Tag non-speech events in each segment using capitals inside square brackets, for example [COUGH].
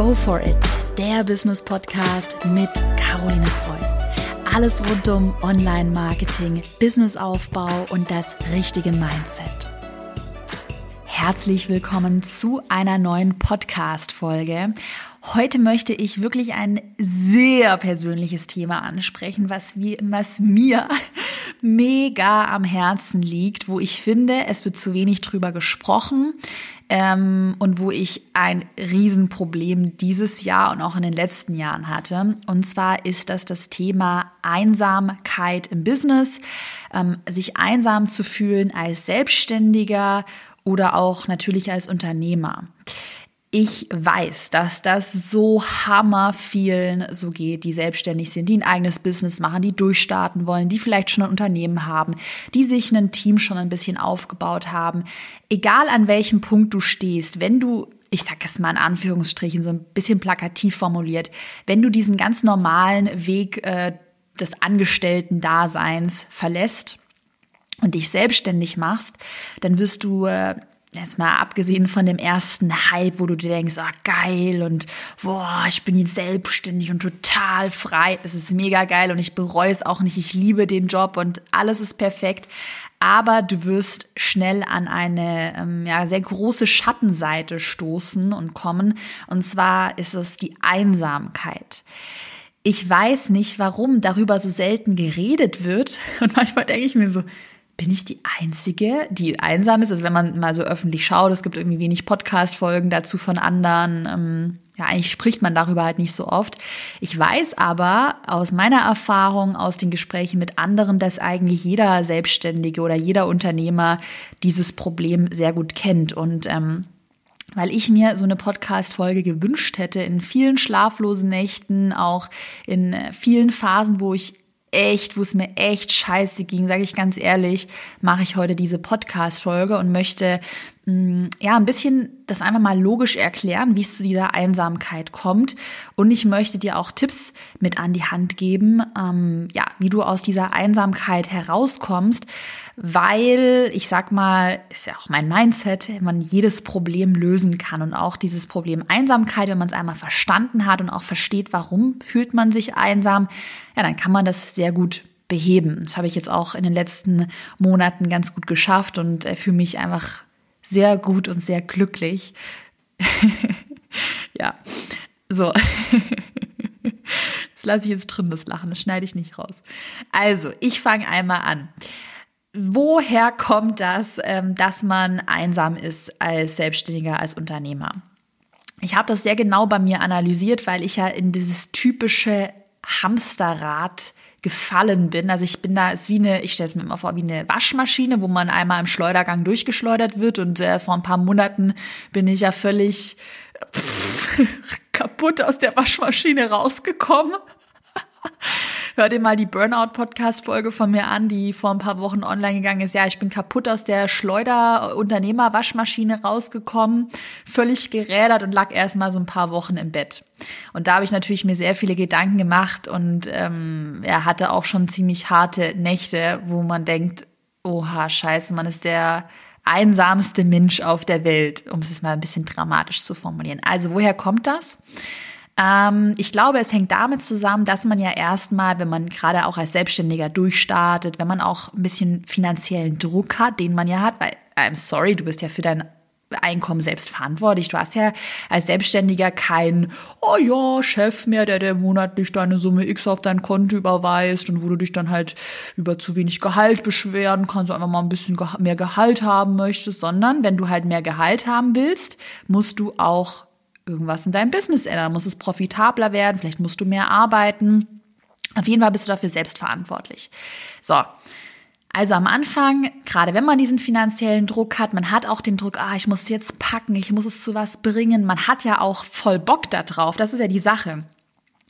Go for it, der Business Podcast mit Caroline Preuß. Alles rund um Online-Marketing, Businessaufbau und das richtige Mindset. Herzlich willkommen zu einer neuen Podcast-Folge. Heute möchte ich wirklich ein sehr persönliches Thema ansprechen, was, wie, was mir mega am Herzen liegt, wo ich finde, es wird zu wenig drüber gesprochen ähm, und wo ich ein Riesenproblem dieses Jahr und auch in den letzten Jahren hatte. Und zwar ist das das Thema Einsamkeit im Business, ähm, sich einsam zu fühlen als Selbstständiger oder auch natürlich als Unternehmer. Ich weiß, dass das so hammer vielen so geht, die selbstständig sind, die ein eigenes Business machen, die durchstarten wollen, die vielleicht schon ein Unternehmen haben, die sich ein Team schon ein bisschen aufgebaut haben. Egal an welchem Punkt du stehst, wenn du ich sage es mal in Anführungsstrichen so ein bisschen plakativ formuliert, wenn du diesen ganz normalen Weg äh, des Angestellten-Daseins verlässt und dich selbstständig machst, dann wirst du äh, jetzt mal abgesehen von dem ersten Hype, wo du dir denkst, ah, geil und boah, ich bin jetzt selbstständig und total frei. Das ist mega geil und ich bereue es auch nicht. Ich liebe den Job und alles ist perfekt. Aber du wirst schnell an eine ähm, ja, sehr große Schattenseite stoßen und kommen. Und zwar ist es die Einsamkeit. Ich weiß nicht, warum darüber so selten geredet wird. [LAUGHS] Und manchmal denke ich mir so, bin ich die Einzige, die einsam ist? Also wenn man mal so öffentlich schaut, es gibt irgendwie wenig Podcast-Folgen dazu von anderen. Ähm, ja, eigentlich spricht man darüber halt nicht so oft. Ich weiß aber aus meiner Erfahrung, aus den Gesprächen mit anderen, dass eigentlich jeder Selbstständige oder jeder Unternehmer dieses Problem sehr gut kennt. Und ähm, weil ich mir so eine Podcast-Folge gewünscht hätte, in vielen schlaflosen Nächten, auch in vielen Phasen, wo ich echt, wo es mir echt scheiße ging, sage ich ganz ehrlich, mache ich heute diese Podcast-Folge und möchte ja ein bisschen das einfach mal logisch erklären, wie es zu dieser Einsamkeit kommt. Und ich möchte dir auch Tipps mit an die Hand geben, ähm, ja, wie du aus dieser Einsamkeit herauskommst, weil ich sag mal, ist ja auch mein Mindset, man jedes Problem lösen kann und auch dieses Problem Einsamkeit, wenn man es einmal verstanden hat und auch versteht, warum fühlt man sich einsam, ja, dann kann man das sehr gut beheben. Das habe ich jetzt auch in den letzten Monaten ganz gut geschafft und äh, fühle mich einfach sehr gut und sehr glücklich. [LAUGHS] ja, so. [LAUGHS] Das lasse ich jetzt drin, das Lachen, das schneide ich nicht raus. Also, ich fange einmal an. Woher kommt das, ähm, dass man einsam ist als Selbstständiger, als Unternehmer? Ich habe das sehr genau bei mir analysiert, weil ich ja in dieses typische Hamsterrad gefallen bin. Also ich bin da, ist wie eine, ich stelle es mir immer vor, wie eine Waschmaschine, wo man einmal im Schleudergang durchgeschleudert wird. Und äh, vor ein paar Monaten bin ich ja völlig pff, [LAUGHS] kaputt aus der Waschmaschine rausgekommen. Hör dir mal die Burnout-Podcast-Folge von mir an, die vor ein paar Wochen online gegangen ist. Ja, ich bin kaputt aus der Schleuder-Unternehmer-Waschmaschine rausgekommen, völlig gerädert und lag erst mal so ein paar Wochen im Bett. Und da habe ich natürlich mir sehr viele Gedanken gemacht und ähm, er hatte auch schon ziemlich harte Nächte, wo man denkt, oha, scheiße, man ist der einsamste Mensch auf der Welt, um es mal ein bisschen dramatisch zu formulieren. Also woher kommt das? Ähm, ich glaube, es hängt damit zusammen, dass man ja erstmal, wenn man gerade auch als Selbstständiger durchstartet, wenn man auch ein bisschen finanziellen Druck hat, den man ja hat, weil, I'm sorry, du bist ja für dein Einkommen selbst verantwortlich. Du hast ja als Selbstständiger kein, oh ja, Chef mehr, der dir monatlich deine Summe X auf dein Konto überweist und wo du dich dann halt über zu wenig Gehalt beschweren kannst, du einfach mal ein bisschen mehr Gehalt haben möchtest, sondern wenn du halt mehr Gehalt haben willst, musst du auch irgendwas in deinem Business ändern. Muss es profitabler werden, vielleicht musst du mehr arbeiten. Auf jeden Fall bist du dafür selbst verantwortlich. So. Also am Anfang, gerade wenn man diesen finanziellen Druck hat, man hat auch den Druck, ah, ich muss jetzt packen, ich muss es zu was bringen. Man hat ja auch voll Bock da drauf. Das ist ja die Sache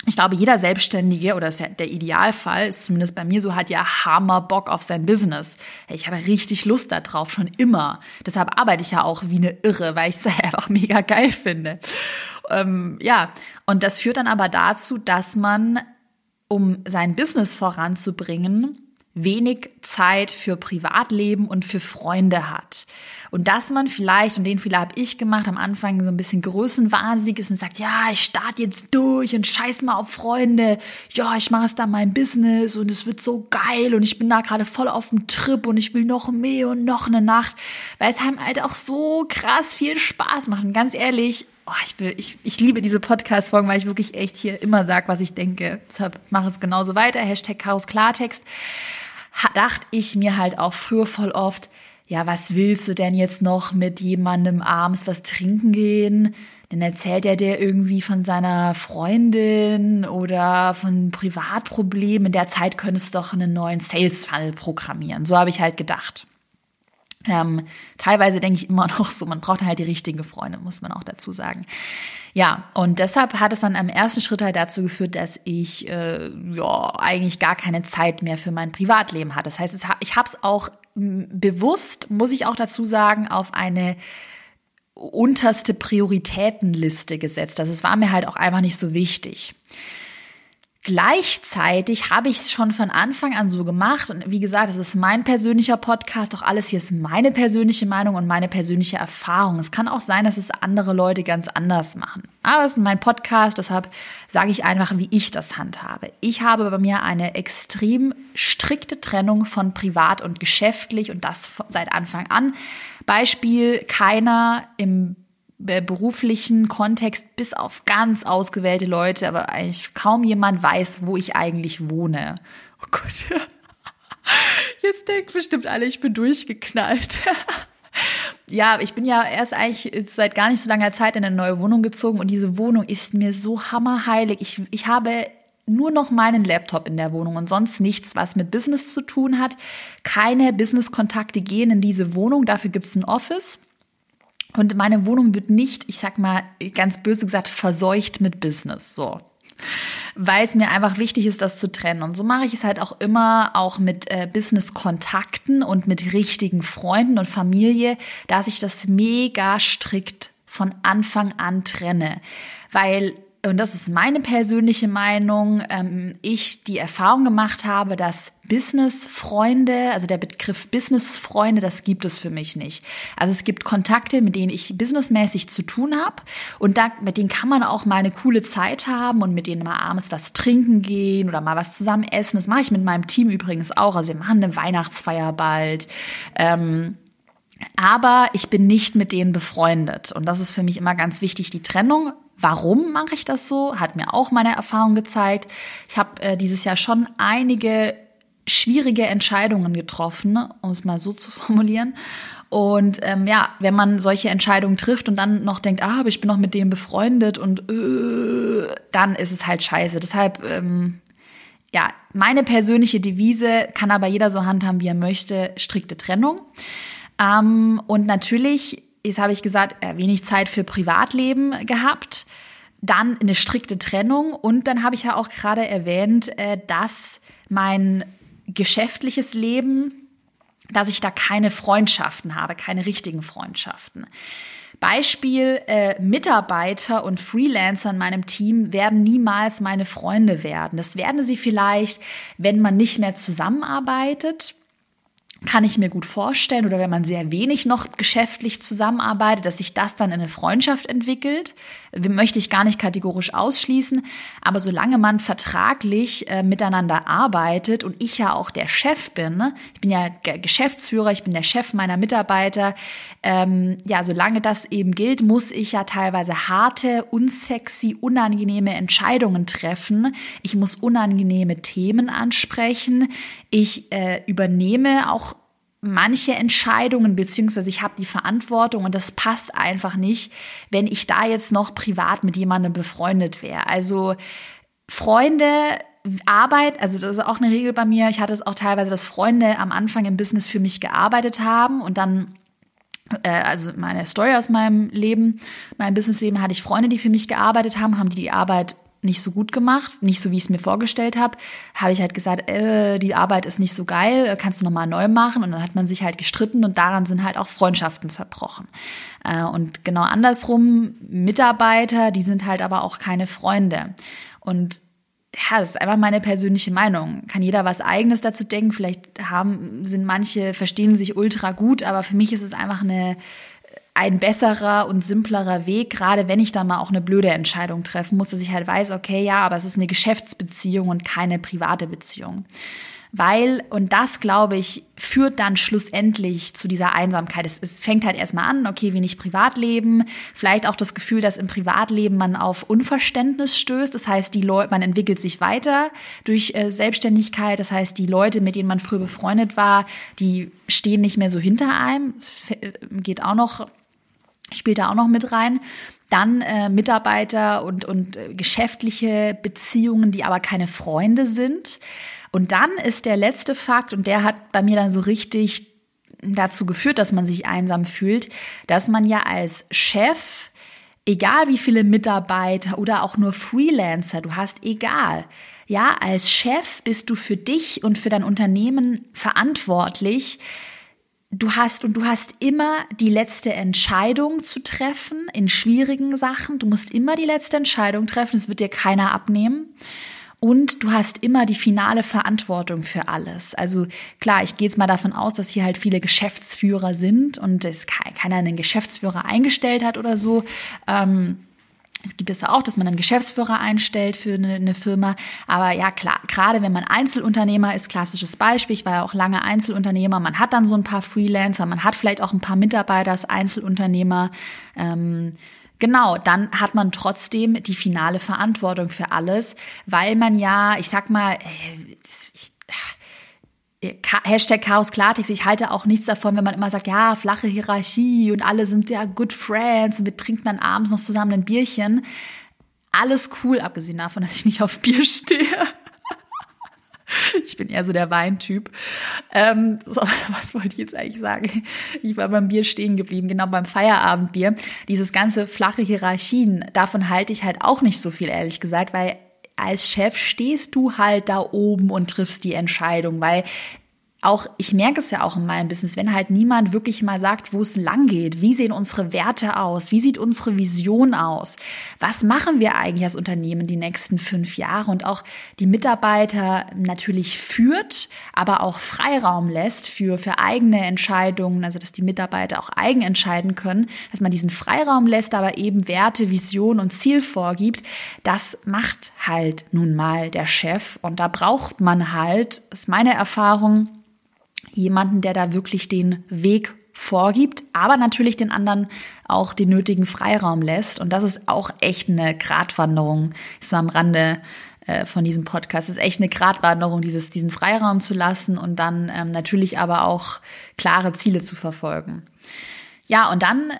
ich glaube, jeder Selbstständige oder ist ja der Idealfall, ist zumindest bei mir so, hat ja Hammer Bock auf sein Business. Ich habe richtig Lust darauf, schon immer. Deshalb arbeite ich ja auch wie eine Irre, weil ich es [LAUGHS] einfach mega geil finde. Ähm, ja, und das führt dann aber dazu, dass man, um sein Business voranzubringen, wenig Zeit für Privatleben und für Freunde hat. Und dass man vielleicht, und den Fehler habe ich gemacht, am Anfang so ein bisschen größenwahnsinnig ist und sagt, ja, ich starte jetzt durch und scheiß mal auf Freunde. Ja, ich mache es da mein Business und es wird so geil und ich bin da gerade voll auf dem Trip und ich will noch mehr und noch eine Nacht, weil es einem halt auch so krass viel Spaß macht. Und ganz ehrlich, oh, ich, will, ich, ich liebe diese Podcast-Folgen, weil ich wirklich echt hier immer sage, was ich denke. Deshalb mache es genauso weiter. Hashtag Chaos Klartext. Dachte ich mir halt auch früher voll oft, ja, was willst du denn jetzt noch mit jemandem abends was trinken gehen? Dann erzählt er dir irgendwie von seiner Freundin oder von Privatproblemen. In der Zeit könntest du doch einen neuen Sales-Funnel programmieren. So habe ich halt gedacht. Ähm, teilweise denke ich immer [LAUGHS] noch so, man braucht halt die richtigen Freunde, muss man auch dazu sagen. Ja, und deshalb hat es dann am ersten Schritt halt dazu geführt, dass ich äh, ja eigentlich gar keine Zeit mehr für mein Privatleben hatte. Das heißt, es, ich habe es auch bewusst, muss ich auch dazu sagen, auf eine unterste Prioritätenliste gesetzt. Also es war mir halt auch einfach nicht so wichtig. Gleichzeitig habe ich es schon von Anfang an so gemacht. Und wie gesagt, es ist mein persönlicher Podcast. Auch alles hier ist meine persönliche Meinung und meine persönliche Erfahrung. Es kann auch sein, dass es andere Leute ganz anders machen. Aber es ist mein Podcast, deshalb sage ich einfach, wie ich das handhabe. Ich habe bei mir eine extrem strikte Trennung von privat und geschäftlich und das seit Anfang an. Beispiel, keiner im beruflichen Kontext bis auf ganz ausgewählte Leute, aber eigentlich kaum jemand weiß, wo ich eigentlich wohne. Oh Gott. Jetzt denkt bestimmt alle, ich bin durchgeknallt. [LAUGHS] ja, ich bin ja erst eigentlich seit gar nicht so langer Zeit in eine neue Wohnung gezogen und diese Wohnung ist mir so hammerheilig. Ich, ich habe nur noch meinen Laptop in der Wohnung und sonst nichts, was mit Business zu tun hat. Keine Business-Kontakte gehen in diese Wohnung. Dafür gibt es ein Office. Und meine Wohnung wird nicht, ich sag mal ganz böse gesagt, verseucht mit Business. So. Weil es mir einfach wichtig ist, das zu trennen. Und so mache ich es halt auch immer, auch mit äh, Business-Kontakten und mit richtigen Freunden und Familie, dass ich das mega strikt von Anfang an trenne. Weil und das ist meine persönliche Meinung, ähm, ich die Erfahrung gemacht habe, dass Business-Freunde, also der Begriff Business-Freunde, das gibt es für mich nicht. Also es gibt Kontakte, mit denen ich businessmäßig zu tun habe und da, mit denen kann man auch mal eine coole Zeit haben und mit denen mal abends was trinken gehen oder mal was zusammen essen. Das mache ich mit meinem Team übrigens auch. Also wir machen eine Weihnachtsfeier bald. Ähm, aber ich bin nicht mit denen befreundet. Und das ist für mich immer ganz wichtig, die Trennung. Warum mache ich das so? Hat mir auch meine Erfahrung gezeigt. Ich habe äh, dieses Jahr schon einige schwierige Entscheidungen getroffen, um es mal so zu formulieren. Und ähm, ja, wenn man solche Entscheidungen trifft und dann noch denkt, ah, aber ich bin noch mit dem befreundet und äh, dann ist es halt scheiße. Deshalb, ähm, ja, meine persönliche Devise kann aber jeder so handhaben, wie er möchte, strikte Trennung. Ähm, und natürlich, jetzt habe ich gesagt, äh, wenig Zeit für Privatleben gehabt. Dann eine strikte Trennung. Und dann habe ich ja auch gerade erwähnt, äh, dass mein geschäftliches Leben, dass ich da keine Freundschaften habe, keine richtigen Freundschaften. Beispiel, äh, Mitarbeiter und Freelancer in meinem Team werden niemals meine Freunde werden. Das werden sie vielleicht, wenn man nicht mehr zusammenarbeitet kann ich mir gut vorstellen, oder wenn man sehr wenig noch geschäftlich zusammenarbeitet, dass sich das dann in eine Freundschaft entwickelt. Möchte ich gar nicht kategorisch ausschließen. Aber solange man vertraglich äh, miteinander arbeitet und ich ja auch der Chef bin, ne? ich bin ja Geschäftsführer, ich bin der Chef meiner Mitarbeiter, ähm, ja, solange das eben gilt, muss ich ja teilweise harte, unsexy, unangenehme Entscheidungen treffen. Ich muss unangenehme Themen ansprechen. Ich äh, übernehme auch manche Entscheidungen, beziehungsweise ich habe die Verantwortung und das passt einfach nicht, wenn ich da jetzt noch privat mit jemandem befreundet wäre. Also Freunde, Arbeit, also das ist auch eine Regel bei mir. Ich hatte es auch teilweise, dass Freunde am Anfang im Business für mich gearbeitet haben und dann äh, also meine Story aus meinem Leben, meinem Businessleben hatte ich Freunde, die für mich gearbeitet haben, haben die die Arbeit nicht so gut gemacht, nicht so wie ich es mir vorgestellt habe, habe ich halt gesagt, äh, die Arbeit ist nicht so geil, kannst du nochmal neu machen und dann hat man sich halt gestritten und daran sind halt auch Freundschaften zerbrochen. Äh, und genau andersrum, Mitarbeiter, die sind halt aber auch keine Freunde. Und ja, das ist einfach meine persönliche Meinung. Kann jeder was eigenes dazu denken. Vielleicht haben, sind manche, verstehen sich ultra gut, aber für mich ist es einfach eine, ein besserer und simplerer Weg, gerade wenn ich dann mal auch eine blöde Entscheidung treffen muss, dass ich halt weiß, okay, ja, aber es ist eine Geschäftsbeziehung und keine private Beziehung. Weil, und das glaube ich, führt dann schlussendlich zu dieser Einsamkeit. Es, es fängt halt erstmal an, okay, wenig Privatleben, vielleicht auch das Gefühl, dass im Privatleben man auf Unverständnis stößt. Das heißt, die Leute, man entwickelt sich weiter durch äh, Selbstständigkeit. Das heißt, die Leute, mit denen man früher befreundet war, die stehen nicht mehr so hinter einem. Das äh, geht auch noch, spielt da auch noch mit rein. Dann äh, Mitarbeiter und, und äh, geschäftliche Beziehungen, die aber keine Freunde sind. Und dann ist der letzte Fakt, und der hat bei mir dann so richtig dazu geführt, dass man sich einsam fühlt, dass man ja als Chef, egal wie viele Mitarbeiter oder auch nur Freelancer du hast, egal. Ja, als Chef bist du für dich und für dein Unternehmen verantwortlich. Du hast und du hast immer die letzte Entscheidung zu treffen in schwierigen Sachen. Du musst immer die letzte Entscheidung treffen. Es wird dir keiner abnehmen. Und du hast immer die finale Verantwortung für alles. Also klar, ich gehe jetzt mal davon aus, dass hier halt viele Geschäftsführer sind und es keiner einen Geschäftsführer eingestellt hat oder so. Ähm, es gibt es auch, dass man einen Geschäftsführer einstellt für eine, eine, Firma. Aber ja, klar, gerade wenn man Einzelunternehmer ist, klassisches Beispiel. Ich war ja auch lange Einzelunternehmer. Man hat dann so ein paar Freelancer, man hat vielleicht auch ein paar Mitarbeiter als Einzelunternehmer. Ähm, Genau, dann hat man trotzdem die finale Verantwortung für alles, weil man ja, ich sag mal, äh, ich, Hashtag Chaos Klartext, ich halte auch nichts davon, wenn man immer sagt, ja, flache Hierarchie und alle sind ja good friends und wir trinken dann abends noch zusammen ein Bierchen. Alles cool, abgesehen davon, dass ich nicht auf Bier stehe. [LAUGHS] Ich bin eher so der Weintyp. Ähm, so, [LAUGHS] was wollte ich jetzt eigentlich sagen? Ich war beim Bier stehen geblieben, genau beim Feierabendbier. Dieses ganze flache Hierarchien, davon halte ich halt auch nicht so viel, ehrlich gesagt, weil als Chef stehst du halt da oben und triffst die Entscheidung, weil auch, ich merke es ja auch in meinem Business, wenn halt niemand wirklich mal sagt, wo es lang geht, wie sehen unsere Werte aus, wie sieht unsere Vision aus, was machen wir eigentlich als Unternehmen die nächsten fünf Jahre? Und auch die Mitarbeiter natürlich führt, aber auch Freiraum lässt für, für eigene Entscheidungen, also dass die Mitarbeiter auch eigen entscheiden können, dass man diesen Freiraum lässt, aber eben Werte, Vision und Ziel vorgibt, das macht halt nun mal der Chef. Und da braucht man halt, ist meine Erfahrung, jemanden, der da wirklich den Weg vorgibt, aber natürlich den anderen auch den nötigen Freiraum lässt. Und das ist auch echt eine Gratwanderung, jetzt mal am Rande äh, von diesem Podcast. Es ist echt eine Gratwanderung, dieses, diesen Freiraum zu lassen und dann ähm, natürlich aber auch klare Ziele zu verfolgen. Ja, und dann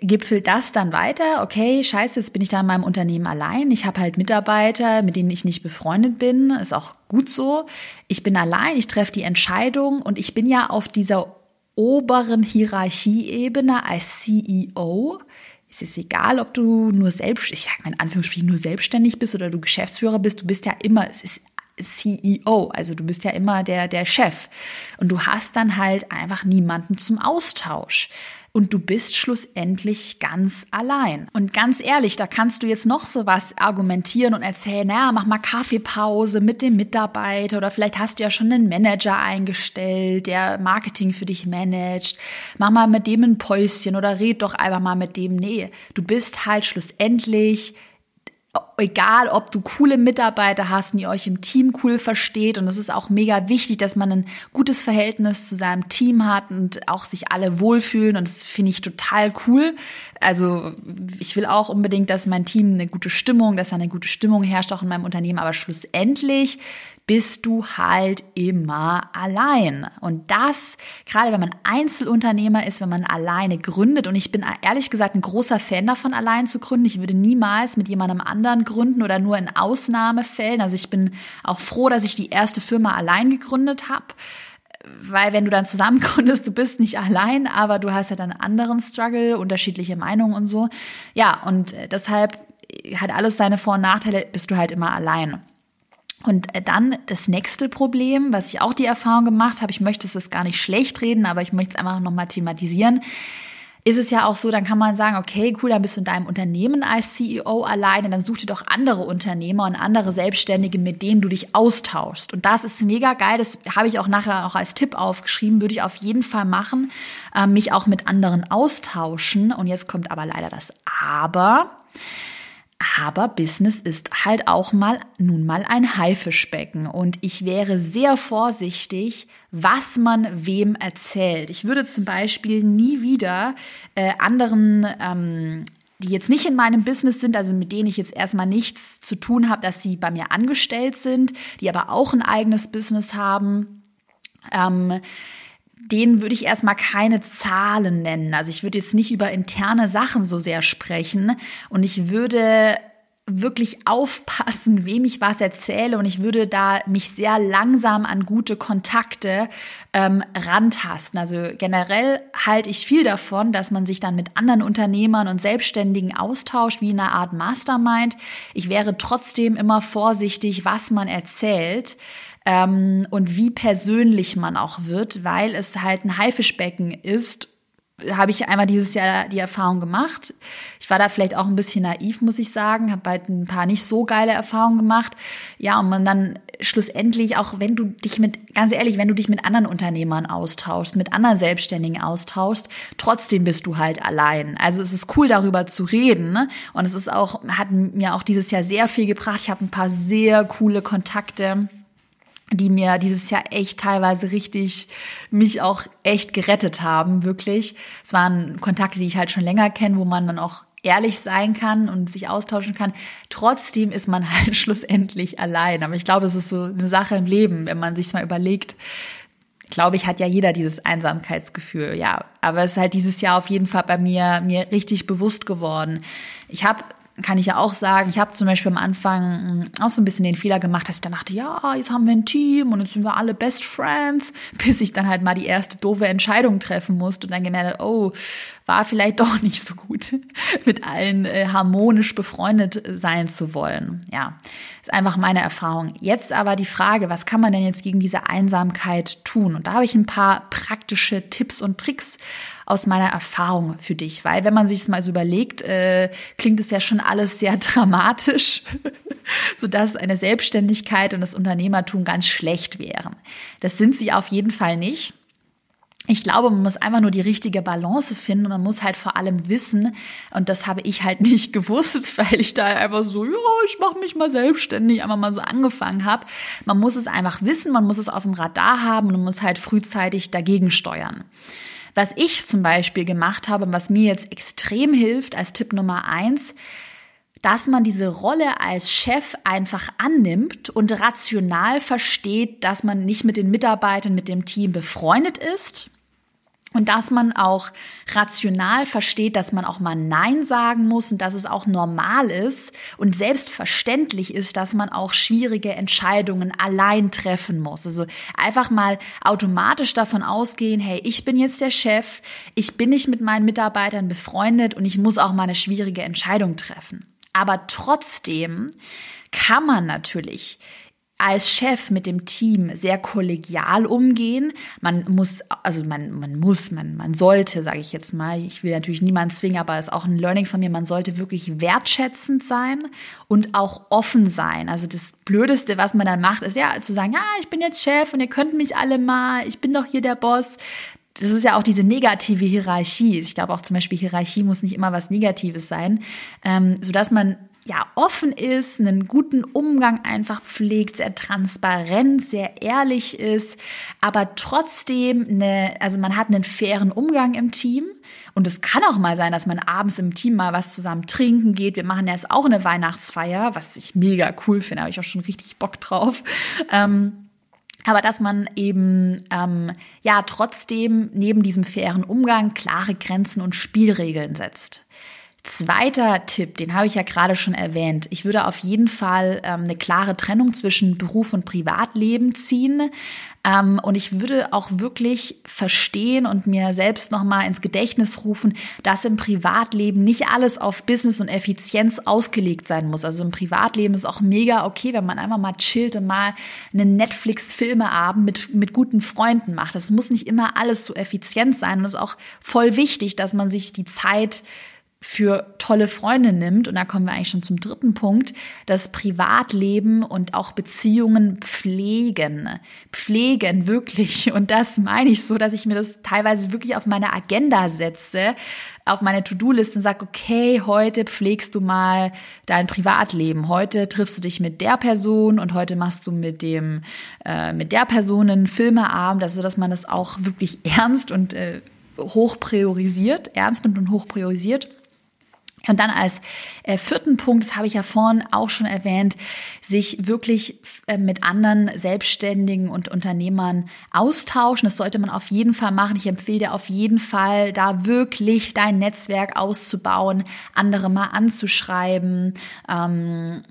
gipfelt das dann weiter, okay, scheiße, jetzt bin ich da in meinem Unternehmen allein. Ich habe halt Mitarbeiter, mit denen ich nicht befreundet bin. Ist auch gut so. Ich bin allein, ich treffe die Entscheidung und ich bin ja auf dieser oberen Hierarchieebene als CEO. Es ist egal, ob du nur selbst, ich sage mal in Anführungsstrichen, nur selbstständig bist oder du Geschäftsführer bist, du bist ja immer, es ist CEO, also du bist ja immer der, der Chef. Und du hast dann halt einfach niemanden zum Austausch und du bist schlussendlich ganz allein. Und ganz ehrlich, da kannst du jetzt noch so was argumentieren und erzählen, naja, mach mal Kaffeepause mit dem Mitarbeiter oder vielleicht hast du ja schon einen Manager eingestellt, der Marketing für dich managt. Mach mal mit dem ein Päuschen oder red doch einfach mal mit dem. Nee, du bist halt schlussendlich egal, ob du coole Mitarbeiter hast und ihr euch im Team cool versteht. Und es ist auch mega wichtig, dass man ein gutes Verhältnis zu seinem Team hat und auch sich alle wohlfühlen. Und das finde ich total cool. Also ich will auch unbedingt, dass mein Team eine gute Stimmung, dass da eine gute Stimmung herrscht, auch in meinem Unternehmen. Aber schlussendlich bist du halt immer allein. Und das, gerade wenn man Einzelunternehmer ist, wenn man alleine gründet, und ich bin ehrlich gesagt ein großer Fan davon, allein zu gründen. Ich würde niemals mit jemandem anderen gründen oder nur in Ausnahmefällen. Also ich bin auch froh, dass ich die erste Firma allein gegründet habe weil wenn du dann zusammen gründest, du bist nicht allein, aber du hast ja dann einen anderen Struggle, unterschiedliche Meinungen und so. Ja, und äh, deshalb hat alles seine Vor- und Nachteile, bist du halt immer allein. Und äh, dann das nächste Problem, was ich auch die Erfahrung gemacht habe, ich möchte es gar nicht schlecht reden, aber ich möchte es einfach nochmal thematisieren. Ist es ja auch so, dann kann man sagen, okay, cool, dann bist du in deinem Unternehmen als CEO alleine, dann such dir doch andere Unternehmer und andere Selbstständige, mit denen du dich austauschst. Und das ist mega geil, das habe ich auch nachher auch als Tipp aufgeschrieben, würde ich auf jeden Fall machen, äh, mich auch mit anderen austauschen. Und jetzt kommt aber leider das Aber. Aber Business ist halt auch mal nun mal ein Haifischbecken und ich wäre sehr vorsichtig, was man wem erzählt. Ich würde zum Beispiel nie wieder äh, anderen ähm, die jetzt nicht in meinem Business sind, also mit denen ich jetzt erstmal nichts zu tun habe, dass sie bei mir angestellt sind, die aber auch ein eigenes Business haben, ähm, denen würde ich erstmal keine Zahlen nennen. Also ich würde jetzt nicht über interne Sachen so sehr sprechen und ich würde wirklich aufpassen, wem ich was erzähle und ich würde da mich sehr langsam an gute Kontakte ähm, rantasten. Also generell halte ich viel davon, dass man sich dann mit anderen Unternehmern und Selbstständigen austauscht, wie in einer Art Mastermind. Ich wäre trotzdem immer vorsichtig, was man erzählt, ähm, und wie persönlich man auch wird, weil es halt ein Haifischbecken ist habe ich einmal dieses Jahr die Erfahrung gemacht. Ich war da vielleicht auch ein bisschen naiv, muss ich sagen, habe halt ein paar nicht so geile Erfahrungen gemacht. Ja, und man dann schlussendlich auch, wenn du dich mit, ganz ehrlich, wenn du dich mit anderen Unternehmern austauschst, mit anderen Selbstständigen austauschst, trotzdem bist du halt allein. Also es ist cool, darüber zu reden. Ne? Und es ist auch, hat mir auch dieses Jahr sehr viel gebracht. Ich habe ein paar sehr coole Kontakte die mir dieses Jahr echt teilweise richtig mich auch echt gerettet haben, wirklich. Es waren Kontakte, die ich halt schon länger kenne, wo man dann auch ehrlich sein kann und sich austauschen kann. Trotzdem ist man [LAUGHS] halt schlussendlich allein. Aber ich glaube, es ist so eine Sache im Leben, wenn man sich mal überlegt. Glaube ich, hat ja jeder dieses Einsamkeitsgefühl, ja. Aber es ist halt dieses Jahr auf jeden Fall bei mir mir richtig bewusst geworden. Ich habe kann ich ja auch sagen, ich habe zum Beispiel am Anfang hm, auch so ein bisschen den Fehler gemacht, dass ich dann dachte, ja, jetzt haben wir ein Team und jetzt sind wir alle Best Friends, [LAUGHS] bis ich dann halt mal die erste doofe Entscheidung treffen musste und dann gemerkt habe, oh, war vielleicht [LAUGHS] doch nicht so gut, mit allen äh, harmonisch befreundet sein zu wollen. Ja, ist einfach meine Erfahrung. Jetzt aber die Frage, was kann man denn jetzt gegen diese Einsamkeit tun? Und da habe ich ein paar praktische Tipps und Tricks aus meiner Erfahrung für dich, weil wenn man sich es mal so überlegt, äh, klingt es ja schon alles sehr [LAUGHS] dramatisch, [LAUGHS] sodass eine Selbstständigkeit und das Unternehmertum ganz schlecht wären. Das sind sie auf jeden Fall nicht. Ich glaube, man muss einfach nur die richtige Balance finden und man muss halt vor allem wissen, und das habe ich halt [LAUGHS] nicht gewusst, weil ich da einfach so, ja, ich mache mich mal selbstständig, einfach mal so angefangen habe. Man muss es einfach wissen, man muss es auf dem Radar haben und man muss halt frühzeitig dagegen steuern. Was ich zum Beispiel gemacht habe, was mir jetzt extrem hilft als Tipp Nummer eins, dass man diese Rolle als Chef einfach annimmt und rational versteht, dass man nicht mit den Mitarbeitern, mit dem Team befreundet ist, und dass man auch rational versteht, dass man auch mal Nein sagen muss und dass es auch normal ist und selbstverständlich ist, dass man auch schwierige Entscheidungen allein treffen muss. Also einfach mal automatisch davon ausgehen, hey, ich bin jetzt der Chef, ich bin nicht mit meinen Mitarbeitern befreundet und ich muss auch mal eine schwierige Entscheidung treffen. Aber trotzdem kann man natürlich als Chef mit dem Team sehr kollegial umgehen. Man muss, also man, man muss, man, man sollte, sage ich jetzt mal, ich will natürlich niemanden zwingen, aber es ist auch ein Learning von mir, man sollte wirklich wertschätzend sein und auch offen sein. Also das Blödeste, was man dann macht, ist ja zu sagen, ja, ich bin jetzt Chef und ihr könnt mich alle mal, ich bin doch hier der Boss das ist ja auch diese negative Hierarchie. Ich glaube auch zum Beispiel Hierarchie muss nicht immer was Negatives sein, ähm, so dass man ja offen ist, einen guten Umgang einfach pflegt, sehr transparent, sehr ehrlich ist, aber trotzdem eine, also man hat einen fairen Umgang im Team. Und es kann auch mal sein, dass man abends im Team mal was zusammen trinken geht. Wir machen jetzt auch eine Weihnachtsfeier, was ich mega cool finde, habe ich auch schon richtig Bock drauf. Ähm, aber dass man eben ähm, ja trotzdem neben diesem fairen Umgang klare Grenzen und Spielregeln setzt. Zweiter Tipp, den habe ich ja gerade schon erwähnt. Ich würde auf jeden Fall ähm, eine klare Trennung zwischen Beruf und Privatleben ziehen. Ähm, und ich würde auch wirklich verstehen und mir selbst nochmal ins Gedächtnis rufen, dass im Privatleben nicht alles auf Business und Effizienz ausgelegt sein muss. Also im Privatleben ist auch mega okay, wenn man einfach mal chillt und mal einen Netflix-Filmeabend mit, mit guten Freunden macht. Das muss nicht immer alles so effizient sein. Und es ist auch voll wichtig, dass man sich die Zeit für tolle Freunde nimmt, und da kommen wir eigentlich schon zum dritten Punkt, das Privatleben und auch Beziehungen pflegen. Pflegen, wirklich. Und das meine ich so, dass ich mir das teilweise wirklich auf meine Agenda setze, auf meine To-Do-Liste und sage, okay, heute pflegst du mal dein Privatleben. Heute triffst du dich mit der Person und heute machst du mit dem, äh, mit der Person einen Filmeabend, also dass man das auch wirklich ernst und äh, hoch priorisiert, ernst nimmt und hoch priorisiert. Und dann als äh, vierten Punkt, das habe ich ja vorhin auch schon erwähnt, sich wirklich äh, mit anderen Selbstständigen und Unternehmern austauschen. Das sollte man auf jeden Fall machen. Ich empfehle dir auf jeden Fall, da wirklich dein Netzwerk auszubauen, andere mal anzuschreiben, ähm,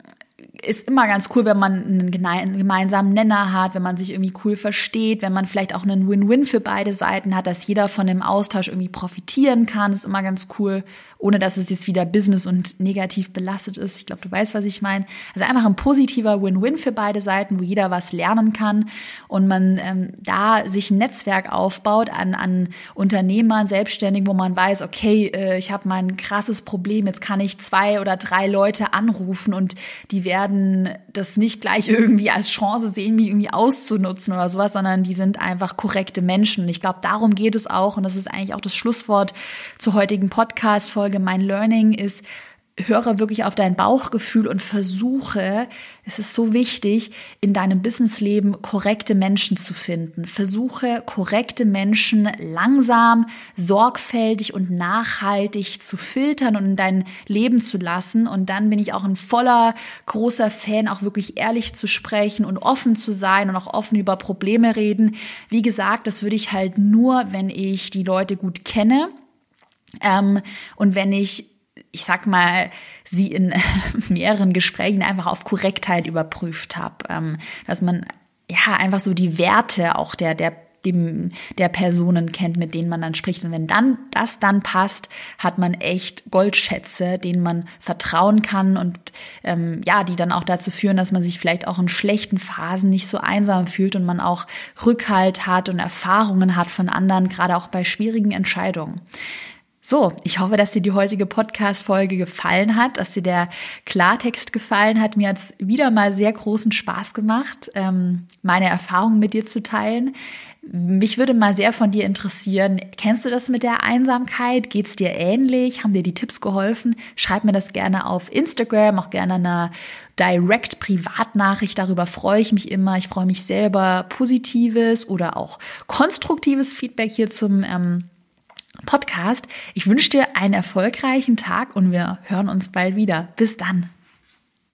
ist immer ganz cool, wenn man einen gemeinsamen Nenner hat, wenn man sich irgendwie cool versteht, wenn man vielleicht auch einen Win-Win für beide Seiten hat, dass jeder von dem Austausch irgendwie profitieren kann, ist immer ganz cool ohne dass es jetzt wieder Business und negativ belastet ist. Ich glaube, du weißt, was ich meine. Also einfach ein positiver Win-Win für beide Seiten, wo jeder was lernen kann und man ähm, da sich ein Netzwerk aufbaut an, an Unternehmern, Selbstständigen, wo man weiß, okay, äh, ich habe mal ein krasses Problem, jetzt kann ich zwei oder drei Leute anrufen und die werden das nicht gleich irgendwie als Chance sehen, mich irgendwie auszunutzen oder sowas, sondern die sind einfach korrekte Menschen. Ich glaube, darum geht es auch und das ist eigentlich auch das Schlusswort zur heutigen Podcast-Folge Folge mein Learning ist, höre wirklich auf dein Bauchgefühl und versuche, es ist so wichtig, in deinem Businessleben korrekte Menschen zu finden. Versuche korrekte Menschen langsam, sorgfältig und nachhaltig zu filtern und in dein Leben zu lassen. Und dann bin ich auch ein voller, großer Fan, auch wirklich ehrlich zu sprechen und offen zu sein und auch offen über Probleme reden. Wie gesagt, das würde ich halt nur, wenn ich die Leute gut kenne ähm, und wenn ich, ich sag mal, sie in [LAUGHS] mehreren Gesprächen einfach auf Korrektheit überprüft habe, ähm, dass man ja einfach so die Werte auch der, der dem, der Personen kennt, mit denen man dann spricht. Und wenn dann das dann passt, hat man echt Goldschätze, denen man vertrauen kann und ähm, ja, die dann auch dazu führen, dass man sich vielleicht auch in schlechten Phasen nicht so einsam fühlt und man auch Rückhalt hat und Erfahrungen hat von anderen, gerade auch bei schwierigen Entscheidungen. So, ich hoffe, dass dir die heutige Podcast-Folge gefallen hat, dass dir der Klartext gefallen hat. Mir hat es wieder mal sehr großen Spaß gemacht, ähm, meine Erfahrungen mit dir zu teilen. Mich würde mal sehr von dir interessieren, kennst du das mit der Einsamkeit? Geht es dir ähnlich? Haben dir die Tipps geholfen? Schreib mir das gerne auf Instagram, auch gerne eine Direct-Privatnachricht. Darüber freue ich mich immer. Ich freue mich selber positives oder auch konstruktives Feedback hier zum ähm, Podcast. Ich wünsche dir einen erfolgreichen Tag und wir hören uns bald wieder. Bis dann.